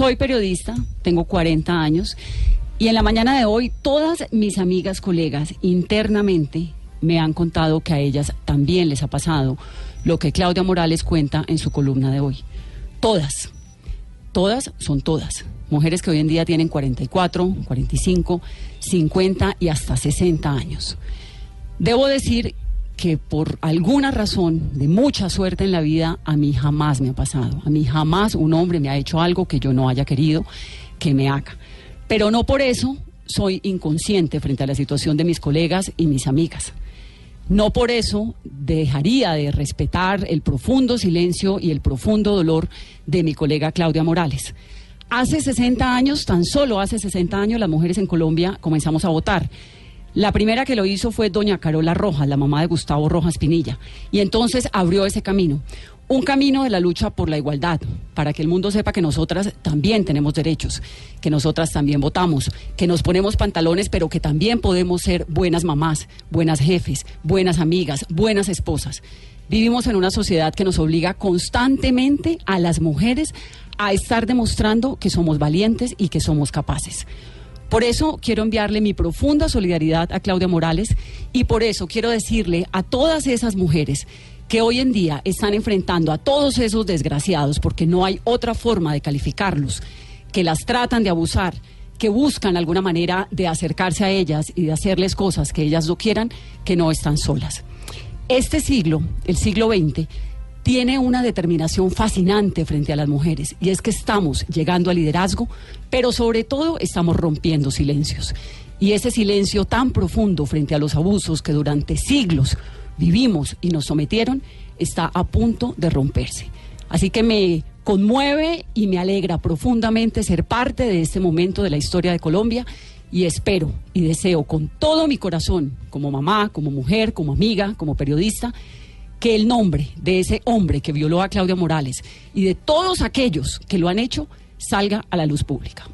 Soy periodista, tengo 40 años y en la mañana de hoy todas mis amigas, colegas internamente me han contado que a ellas también les ha pasado lo que Claudia Morales cuenta en su columna de hoy. Todas, todas son todas. Mujeres que hoy en día tienen 44, 45, 50 y hasta 60 años. Debo decir que por alguna razón de mucha suerte en la vida, a mí jamás me ha pasado. A mí jamás un hombre me ha hecho algo que yo no haya querido que me haga. Pero no por eso soy inconsciente frente a la situación de mis colegas y mis amigas. No por eso dejaría de respetar el profundo silencio y el profundo dolor de mi colega Claudia Morales. Hace 60 años, tan solo hace 60 años, las mujeres en Colombia comenzamos a votar. La primera que lo hizo fue doña Carola Rojas, la mamá de Gustavo Rojas Pinilla, y entonces abrió ese camino. Un camino de la lucha por la igualdad, para que el mundo sepa que nosotras también tenemos derechos, que nosotras también votamos, que nos ponemos pantalones, pero que también podemos ser buenas mamás, buenas jefes, buenas amigas, buenas esposas. Vivimos en una sociedad que nos obliga constantemente a las mujeres a estar demostrando que somos valientes y que somos capaces. Por eso quiero enviarle mi profunda solidaridad a Claudia Morales y por eso quiero decirle a todas esas mujeres que hoy en día están enfrentando a todos esos desgraciados, porque no hay otra forma de calificarlos, que las tratan de abusar, que buscan alguna manera de acercarse a ellas y de hacerles cosas que ellas no quieran, que no están solas. Este siglo, el siglo XX, tiene una determinación fascinante frente a las mujeres y es que estamos llegando al liderazgo, pero sobre todo estamos rompiendo silencios. Y ese silencio tan profundo frente a los abusos que durante siglos vivimos y nos sometieron está a punto de romperse. Así que me conmueve y me alegra profundamente ser parte de este momento de la historia de Colombia y espero y deseo con todo mi corazón, como mamá, como mujer, como amiga, como periodista, que el nombre de ese hombre que violó a Claudia Morales y de todos aquellos que lo han hecho salga a la luz pública.